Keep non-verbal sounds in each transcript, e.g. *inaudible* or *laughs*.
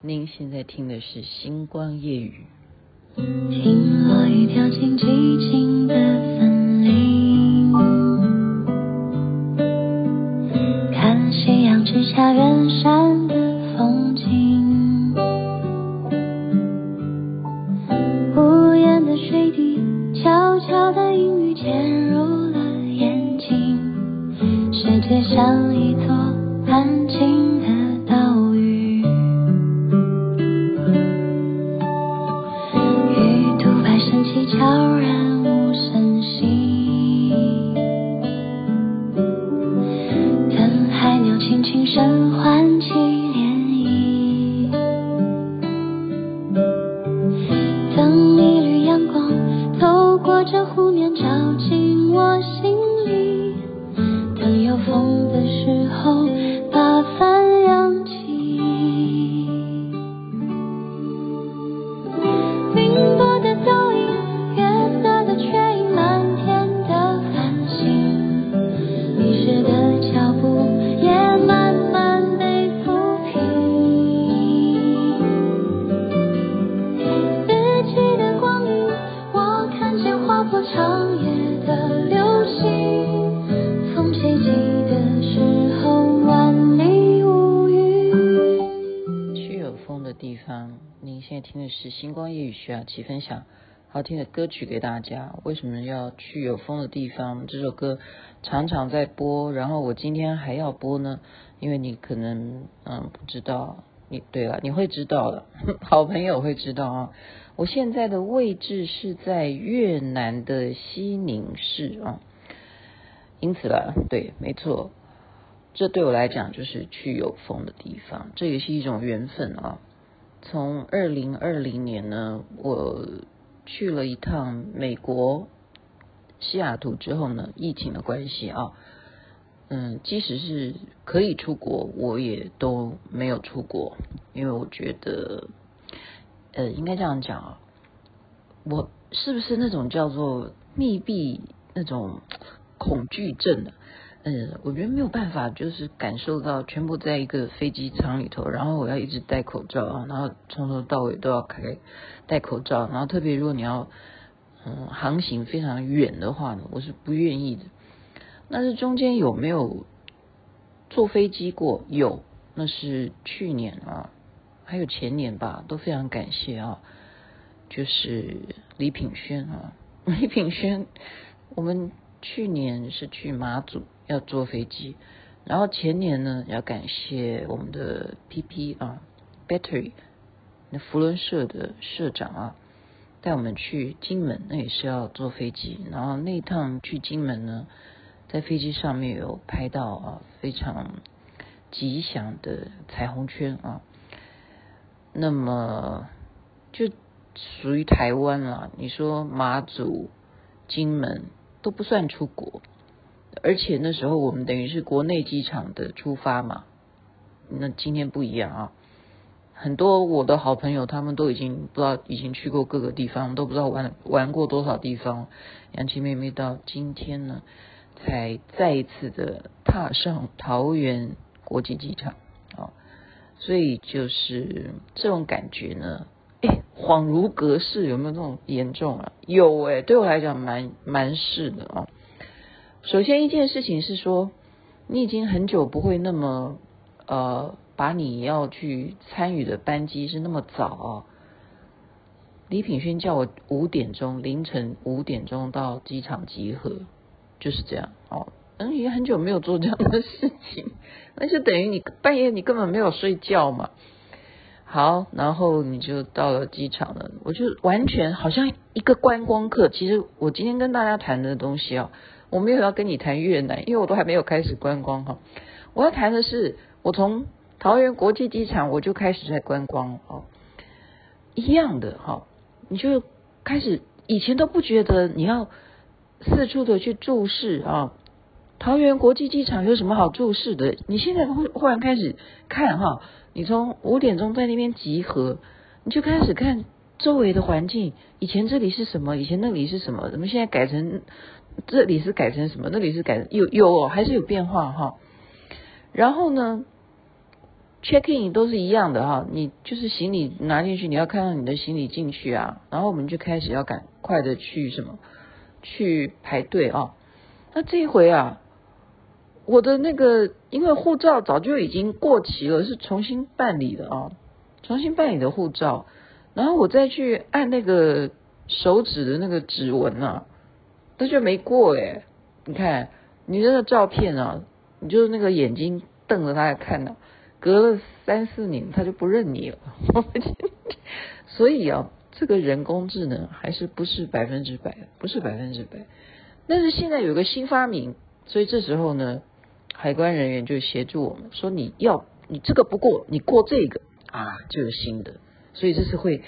您现在听的是《星光夜雨》。听落雨掉进寂静的一起分享好听的歌曲给大家。为什么要去有风的地方？这首歌常常在播，然后我今天还要播呢，因为你可能嗯不知道，你对了，你会知道的，*laughs* 好朋友会知道啊。我现在的位置是在越南的西宁市啊，因此啦，对，没错，这对我来讲就是去有风的地方，这也是一种缘分啊。从二零二零年呢，我去了一趟美国西雅图之后呢，疫情的关系啊，嗯，即使是可以出国，我也都没有出国，因为我觉得，呃，应该这样讲啊，我是不是那种叫做密闭那种恐惧症的？我觉得没有办法，就是感受到全部在一个飞机舱里头，然后我要一直戴口罩啊，然后从头到尾都要开戴口罩，然后特别如果你要嗯航行非常远的话呢，我是不愿意的。但是中间有没有坐飞机过？有，那是去年啊，还有前年吧，都非常感谢啊，就是李品轩啊，李品轩，我们去年是去马祖。要坐飞机，然后前年呢，要感谢我们的 PP 啊，Battery，那福伦社的社长啊，带我们去金门，那也是要坐飞机。然后那一趟去金门呢，在飞机上面有拍到啊非常吉祥的彩虹圈啊。那么就属于台湾了，你说马祖、金门都不算出国。而且那时候我们等于是国内机场的出发嘛，那今天不一样啊，很多我的好朋友他们都已经不知道已经去过各个地方，都不知道玩玩过多少地方。杨琪妹妹到今天呢，才再一次的踏上桃园国际机场啊，所以就是这种感觉呢，哎，恍如隔世，有没有这种严重啊？有哎，对我来讲蛮蛮是的啊。首先一件事情是说，你已经很久不会那么呃，把你要去参与的班机是那么早哦。李品轩叫我五点钟，凌晨五点钟到机场集合，就是这样哦。嗯，也很久没有做这样的事情，*laughs* 那就等于你半夜你根本没有睡觉嘛。好，然后你就到了机场了，我就完全好像一个观光客。其实我今天跟大家谈的东西哦。我没有要跟你谈越南，因为我都还没有开始观光哈。我要谈的是，我从桃园国际机场我就开始在观光哦，一样的哈，你就开始以前都不觉得你要四处的去注视啊，桃园国际机场有什么好注视的？你现在忽忽然开始看哈，你从五点钟在那边集合，你就开始看周围的环境，以前这里是什么？以前那里是什么？怎么现在改成？这里是改成什么？那里是改有有哦，还是有变化哈。然后呢，check in 都是一样的哈，你就是行李拿进去，你要看到你的行李进去啊，然后我们就开始要赶快的去什么，去排队啊。那这一回啊，我的那个因为护照早就已经过期了，是重新办理的啊，重新办理的护照，然后我再去按那个手指的那个指纹啊，他就没过诶。你看你那个照片啊，你就是那个眼睛瞪着他来看的。隔了三四年，他就不认你了。*laughs* 所以啊，这个人工智能还是不是百分之百，不是百分之百。但是现在有个新发明，所以这时候呢，海关人员就协助我们说：你要你这个不过，你过这个啊，就有新的。所以这是会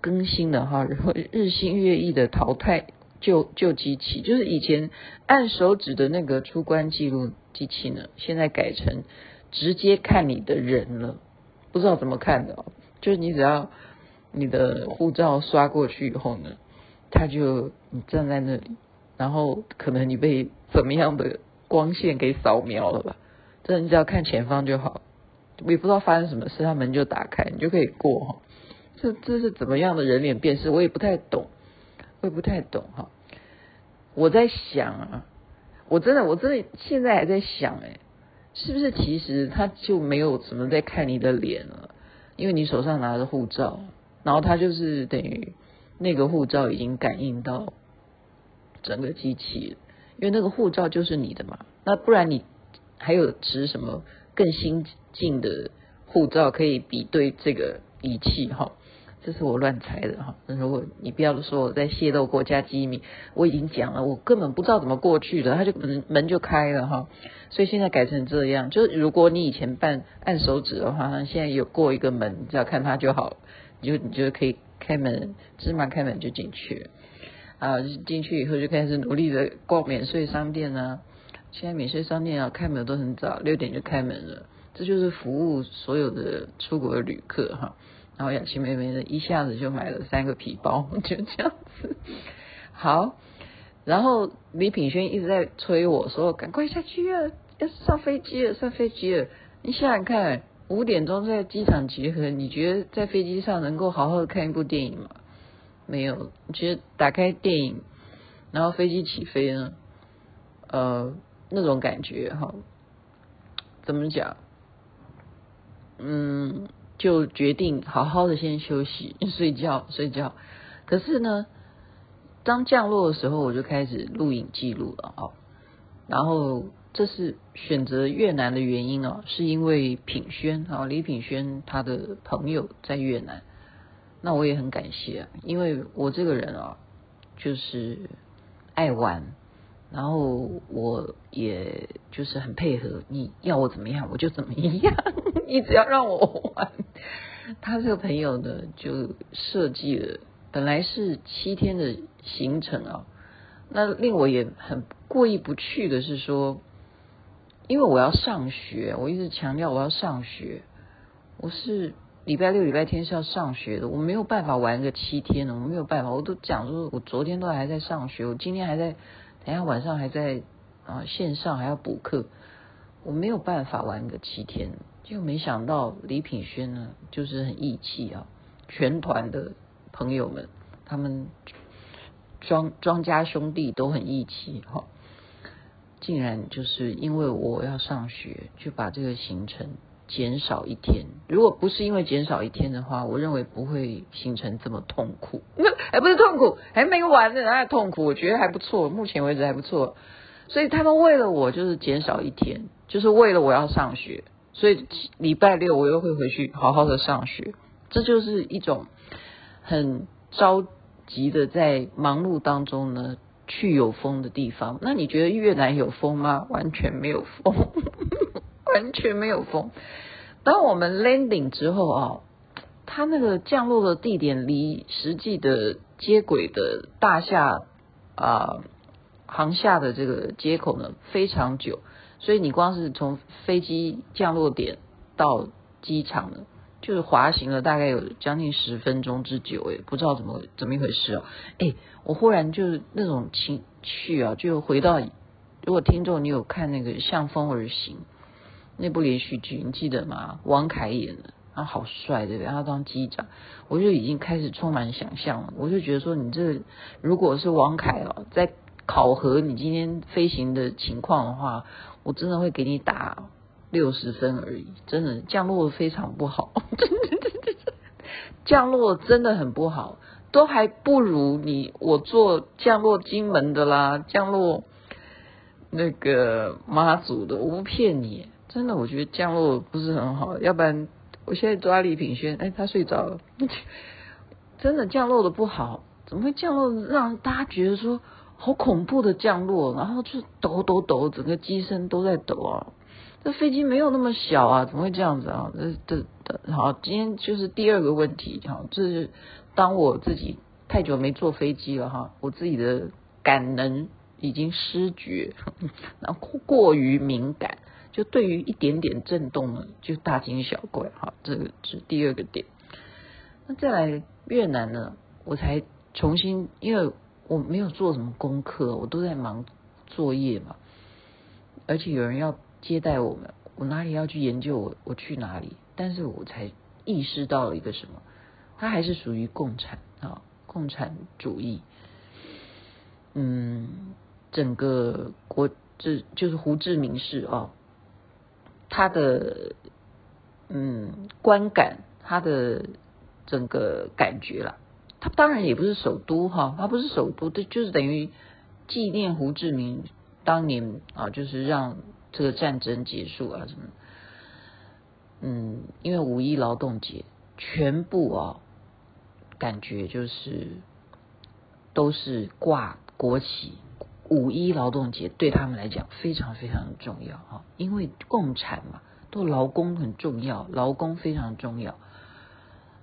更新的哈，然后日新月异的淘汰旧旧机器，就是以前按手指的那个出关记录机器呢，现在改成。直接看你的人了，不知道怎么看的，就是你只要你的护照刷过去以后呢，他就你站在那里，然后可能你被怎么样的光线给扫描了吧？这你只要看前方就好，我也不知道发生什么事，他门就打开，你就可以过哈。这这是怎么样的人脸辨识？我也不太懂，我也不太懂哈。我在想啊，我真的我真的现在还在想哎。是不是其实他就没有什么在看你的脸了？因为你手上拿着护照，然后他就是等于那个护照已经感应到整个机器，因为那个护照就是你的嘛。那不然你还有持什么更新进的护照可以比对这个仪器哈？这是我乱猜的哈，如果你不要说我在泄露国家机密，我已经讲了，我根本不知道怎么过去的，他就门门就开了哈，所以现在改成这样，就是如果你以前办按手指的话，现在有过一个门，只要看它就好，你就你就可以开门，芝麻开门就进去，啊，进去以后就开始努力的逛免税商店呢，现在免税商店啊开门都很早，六点就开门了，这就是服务所有的出国的旅客哈。然后雅琪妹妹呢，一下子就买了三个皮包，*laughs* 就这样子。好，然后李品轩一直在催我说：“赶快下去啊，要上飞机了，上飞机了。”你想想看，五点钟在机场集合，你觉得在飞机上能够好好的看一部电影吗？没有，其实打开电影，然后飞机起飞呢？呃，那种感觉哈，怎么讲？嗯。就决定好好的先休息 *laughs* 睡觉睡觉，可是呢，当降落的时候，我就开始录影记录了哦。然后这是选择越南的原因哦，是因为品轩啊，李品轩他的朋友在越南，那我也很感谢啊，因为我这个人啊，就是爱玩，然后我也就是很配合，你要我怎么样我就怎么样。*laughs* 你只要让我玩，他这个朋友呢，就设计了，本来是七天的行程啊。那令我也很过意不去的是说，因为我要上学，我一直强调我要上学，我是礼拜六、礼拜天是要上学的，我没有办法玩个七天的，我没有办法，我都讲说，我昨天都还在上学，我今天还在，等下晚上还在啊线上还要补课，我没有办法玩个七天。就没想到李品轩呢，就是很义气啊，全团的朋友们，他们庄庄家兄弟都很义气哈，竟然就是因为我要上学，就把这个行程减少一天。如果不是因为减少一天的话，我认为不会形成这么痛苦。那 *laughs* 还不是痛苦，还没完呢，还痛苦。我觉得还不错，目前为止还不错。所以他们为了我，就是减少一天，就是为了我要上学。所以礼拜六我又会回去好好的上学，这就是一种很着急的在忙碌当中呢去有风的地方。那你觉得越南有风吗？完全没有风，完全没有风。当我们 landing 之后啊，它那个降落的地点离实际的接轨的大厦啊航下的这个接口呢非常久。所以你光是从飞机降落点到机场呢，就是滑行了大概有将近十分钟之久，诶，不知道怎么怎么一回事哦，哎，我忽然就是那种情绪啊，就回到，如果听众你有看那个《向风而行》，那部连续剧，你记得吗？王凯演的，他好帅，对不对？他当机长，我就已经开始充满想象了。我就觉得说，你这如果是王凯哦，在考核你今天飞行的情况的话，我真的会给你打六十分而已。真的降落非常不好，*laughs* 降落真的很不好，都还不如你我做降落金门的啦，降落那个妈祖的，我不骗你。真的，我觉得降落不是很好，要不然我现在抓李品轩，哎，他睡着了。*laughs* 真的降落的不好，怎么会降落让大家觉得说好恐怖的降落，然后就抖抖抖，整个机身都在抖啊！这飞机没有那么小啊，怎么会这样子啊？这这好，今天就是第二个问题哈，这是当我自己太久没坐飞机了哈，我自己的感能已经失觉，然后过于敏感。就对于一点点震动呢，就大惊小怪哈，这个是第二个点。那再来越南呢，我才重新，因为我没有做什么功课，我都在忙作业嘛，而且有人要接待我们，我哪里要去研究我我去哪里？但是我才意识到了一个什么，它还是属于共产啊，共产主义。嗯，整个国这就是胡志明市啊。他的嗯观感，他的整个感觉啦，他当然也不是首都哈，他不是首都，这就是等于纪念胡志明当年啊，就是让这个战争结束啊什么，嗯，因为五一劳动节全部啊，感觉就是都是挂国旗。五一劳动节对他们来讲非常非常重要啊，因为共产嘛，都劳工很重要，劳工非常重要。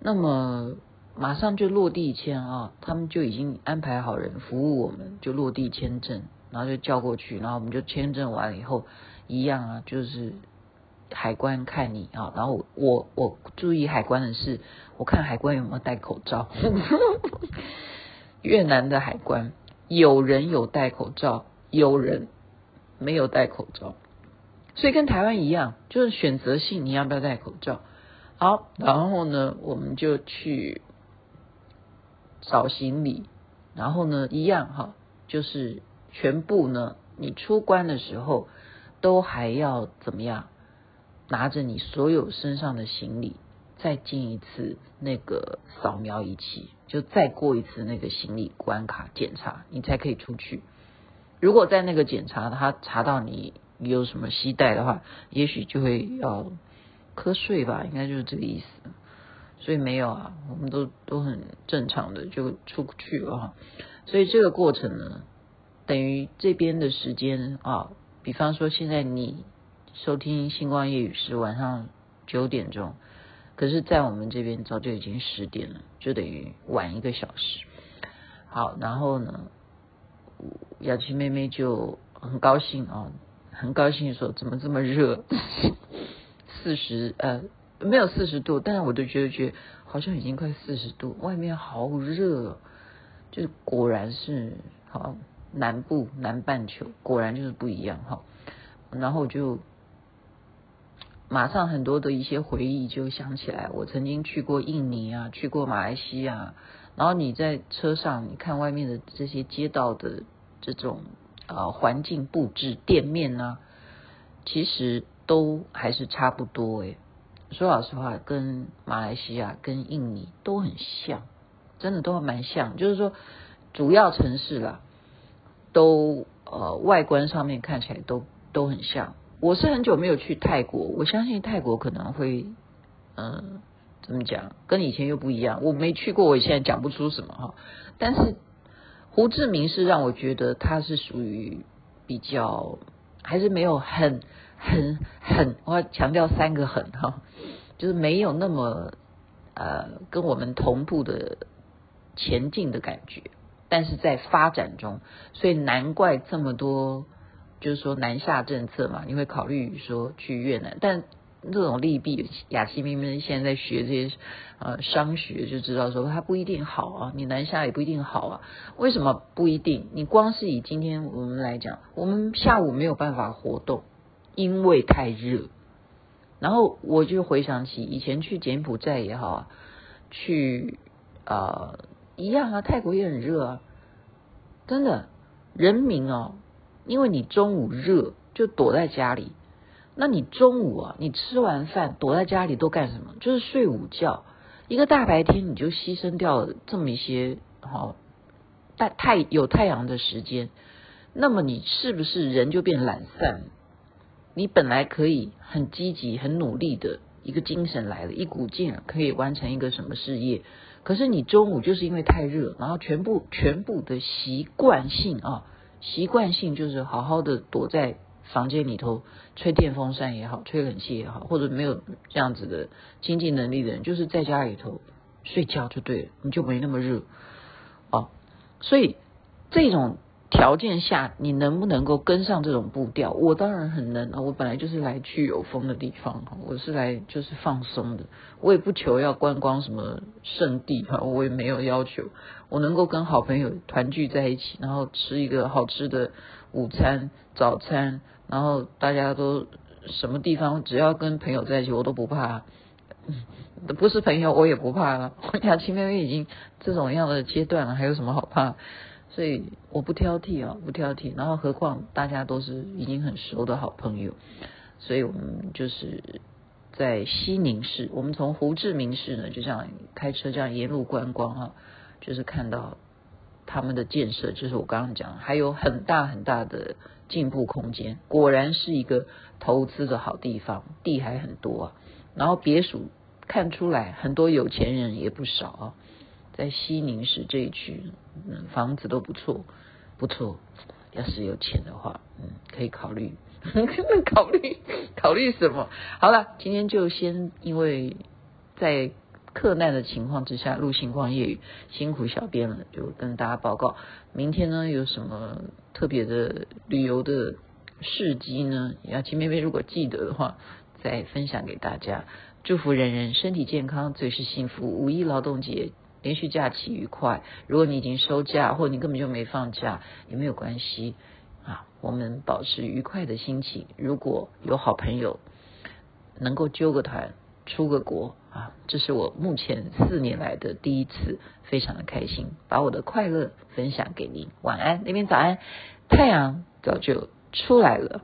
那么马上就落地签啊，他们就已经安排好人服务我们，就落地签证，然后就叫过去，然后我们就签证完了以后，一样啊，就是海关看你啊，然后我我注意海关的是，我看海关有没有戴口罩，*laughs* 越南的海关。有人有戴口罩，有人没有戴口罩，所以跟台湾一样，就是选择性你要不要戴口罩。好，然后呢，我们就去找行李，然后呢，一样哈，就是全部呢，你出关的时候都还要怎么样？拿着你所有身上的行李，再进一次那个扫描仪器。就再过一次那个行李关卡检查，你才可以出去。如果在那个检查他查到你有什么携带的话，也许就会要瞌睡吧，应该就是这个意思。所以没有啊，我们都都很正常的就出去了哈。所以这个过程呢，等于这边的时间啊，比方说现在你收听星光夜语是晚上九点钟。可是，在我们这边早就已经十点了，就等于晚一个小时。好，然后呢，雅琪妹妹就很高兴啊，很高兴说：“怎么这么热？*laughs* 四十呃，没有四十度，但是我就觉得觉得好像已经快四十度，外面好热。就是果然是好南部南半球，果然就是不一样哈。然后我就。马上很多的一些回忆就想起来，我曾经去过印尼啊，去过马来西亚。然后你在车上，你看外面的这些街道的这种呃环境布置、店面啊，其实都还是差不多诶。说老实话，跟马来西亚、跟印尼都很像，真的都蛮像。就是说，主要城市啦，都呃外观上面看起来都都很像。我是很久没有去泰国，我相信泰国可能会，嗯，怎么讲，跟以前又不一样。我没去过，我现在讲不出什么哈。但是胡志明是让我觉得他是属于比较，还是没有很很很，我要强调三个很哈，就是没有那么呃跟我们同步的前进的感觉，但是在发展中，所以难怪这么多。就是说南下政策嘛，你会考虑说去越南，但这种利弊，雅琪明明现在在学这些呃商学，就知道说它不一定好啊，你南下也不一定好啊。为什么不一定？你光是以今天我们来讲，我们下午没有办法活动，因为太热，然后我就回想起以前去柬埔寨也好啊，去啊、一样啊，泰国也很热啊，真的，人民哦，因为你中午热就躲在家里，那你中午啊，你吃完饭躲在家里都干什么？就是睡午觉。一个大白天你就牺牲掉了这么一些好，太太有太阳的时间，那么你是不是人就变懒散？你本来可以很积极、很努力的一个精神来了，一股劲可以完成一个什么事业，可是你中午就是因为太热，然后全部全部的习惯性啊，习惯性就是好好的躲在。房间里头吹电风扇也好，吹冷气也好，或者没有这样子的经济能力的人，就是在家里头睡觉就对了，你就没那么热哦。所以这种条件下，你能不能够跟上这种步调？我当然很能啊！我本来就是来去有风的地方，我是来就是放松的，我也不求要观光什么圣地哈，我也没有要求，我能够跟好朋友团聚在一起，然后吃一个好吃的午餐、早餐。然后大家都什么地方，只要跟朋友在一起，我都不怕。不是朋友，我也不怕了。*laughs* 雅琪妹妹已经这种样的阶段了，还有什么好怕？所以我不挑剔啊，不挑剔。然后何况大家都是已经很熟的好朋友，所以我们就是在西宁市，我们从胡志明市呢，就这样开车这样沿路观光啊，就是看到他们的建设，就是我刚刚讲，还有很大很大的。进步空间，果然是一个投资的好地方，地还很多啊。然后别墅看出来很多有钱人也不少啊，在西宁市这一区，嗯，房子都不错，不错。要是有钱的话，嗯，可以考虑，*laughs* 考虑考虑什么？好了，今天就先因为在。客难的情况之下，录星光夜语，辛苦小编了，就跟大家报告。明天呢，有什么特别的旅游的事迹呢？雅琪妹妹如果记得的话，再分享给大家。祝福人人身体健康，最是幸福。五一劳动节连续假期愉快。如果你已经收假，或你根本就没放假，也没有关系啊。我们保持愉快的心情。如果有好朋友能够揪个团，出个国。啊，这是我目前四年来的第一次，非常的开心，把我的快乐分享给您。晚安，那边早安，太阳早就出来了。